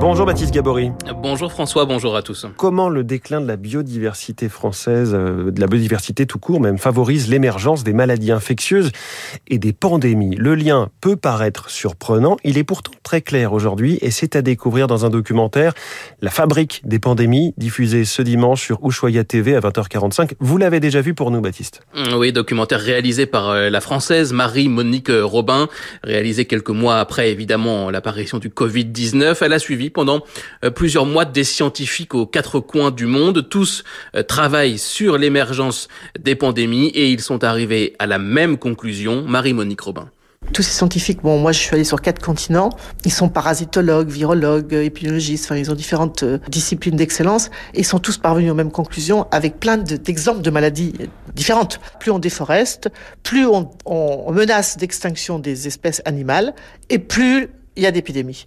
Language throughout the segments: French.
Bonjour Baptiste Gabory. Bonjour François, bonjour à tous. Comment le déclin de la biodiversité française, euh, de la biodiversité tout court même, favorise l'émergence des maladies infectieuses et des pandémies? Le lien peut paraître surprenant, il est pourtant très clair aujourd'hui et c'est à découvrir dans un documentaire La fabrique des pandémies, diffusé ce dimanche sur Ushuaïa TV à 20h45. Vous l'avez déjà vu pour nous Baptiste? Oui, documentaire réalisé par euh, la française Marie-Monique Robin, réalisé quelques mois après évidemment la l'apparition du Covid-19. Elle a suivi pendant euh, plusieurs mois des scientifiques aux quatre coins du monde. Tous euh, travaillent sur l'émergence des pandémies et ils sont arrivés à la même conclusion. Marie-Monique Robin. Tous ces scientifiques, bon, moi je suis allée sur quatre continents, ils sont parasitologues, virologues, épidémiologistes, enfin ils ont différentes euh, disciplines d'excellence et ils sont tous parvenus aux mêmes conclusions avec plein d'exemples de maladies différentes. Plus on déforeste, plus on, on menace d'extinction des espèces animales et plus il y a d'épidémies.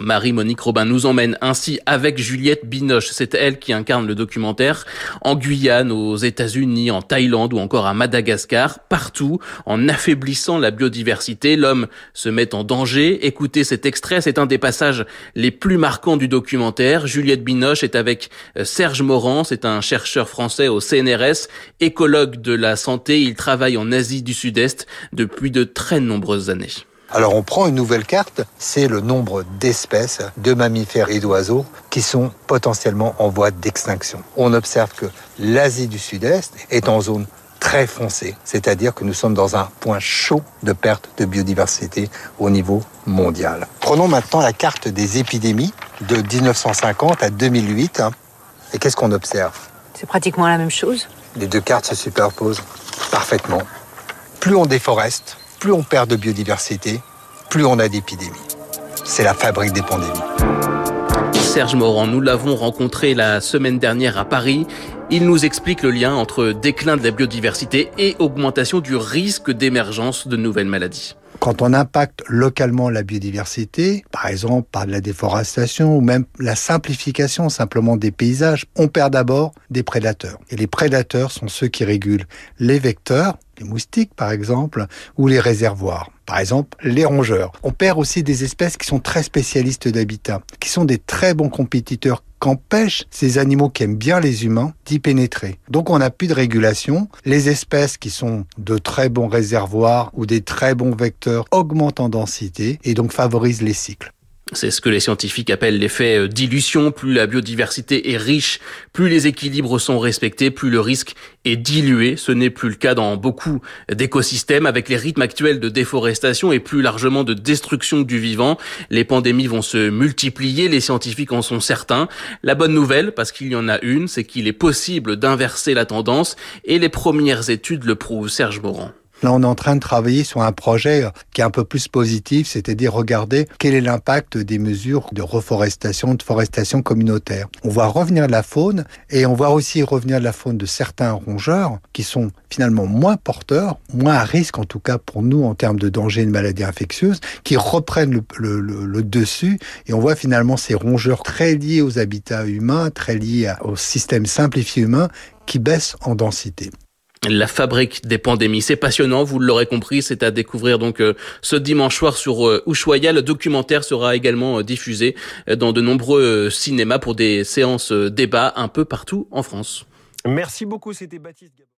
Marie-Monique Robin nous emmène ainsi avec Juliette Binoche, c'est elle qui incarne le documentaire, en Guyane, aux États-Unis, en Thaïlande ou encore à Madagascar, partout, en affaiblissant la biodiversité, l'homme se met en danger. Écoutez cet extrait, c'est un des passages les plus marquants du documentaire. Juliette Binoche est avec euh, Serge Morand, c'est un chercheur français au CNRS, écologue de la santé, il travaille en Asie du Sud-Est depuis de très nombreuses années. Alors on prend une nouvelle carte, c'est le nombre d'espèces de mammifères et d'oiseaux qui sont potentiellement en voie d'extinction. On observe que l'Asie du Sud-Est est en zone très foncée, c'est-à-dire que nous sommes dans un point chaud de perte de biodiversité au niveau mondial. Prenons maintenant la carte des épidémies de 1950 à 2008. Hein. Et qu'est-ce qu'on observe? C'est pratiquement la même chose. Les deux cartes se superposent parfaitement. Plus on déforeste, plus on perd de biodiversité, plus on a d'épidémies. C'est la fabrique des pandémies. Serge Morand, nous l'avons rencontré la semaine dernière à Paris. Il nous explique le lien entre déclin de la biodiversité et augmentation du risque d'émergence de nouvelles maladies. Quand on impacte localement la biodiversité, par exemple par la déforestation ou même la simplification simplement des paysages, on perd d'abord des prédateurs. Et les prédateurs sont ceux qui régulent les vecteurs, moustiques par exemple, ou les réservoirs. Par exemple, les rongeurs. On perd aussi des espèces qui sont très spécialistes d'habitat, qui sont des très bons compétiteurs qu'empêchent ces animaux qui aiment bien les humains d'y pénétrer. Donc on n'a plus de régulation. Les espèces qui sont de très bons réservoirs ou des très bons vecteurs augmentent en densité et donc favorisent les cycles. C'est ce que les scientifiques appellent l'effet euh, dilution. Plus la biodiversité est riche, plus les équilibres sont respectés, plus le risque est dilué. Ce n'est plus le cas dans beaucoup d'écosystèmes. Avec les rythmes actuels de déforestation et plus largement de destruction du vivant, les pandémies vont se multiplier. Les scientifiques en sont certains. La bonne nouvelle, parce qu'il y en a une, c'est qu'il est possible d'inverser la tendance et les premières études le prouvent. Serge Morand. Là, on est en train de travailler sur un projet qui est un peu plus positif, c'est-à-dire regarder quel est l'impact des mesures de reforestation, de forestation communautaire. On va revenir la faune et on va aussi revenir la faune de certains rongeurs qui sont finalement moins porteurs, moins à risque en tout cas pour nous en termes de danger de maladies infectieuses, qui reprennent le dessus et on voit finalement ces rongeurs très liés aux habitats humains, très liés au système simplifié humain qui baissent en densité. La fabrique des pandémies, c'est passionnant, vous l'aurez compris, c'est à découvrir donc euh, ce dimanche soir sur euh, Ushuaïa. Le documentaire sera également euh, diffusé dans de nombreux cinémas pour des séances débat un peu partout en France. Merci beaucoup, c'était Baptiste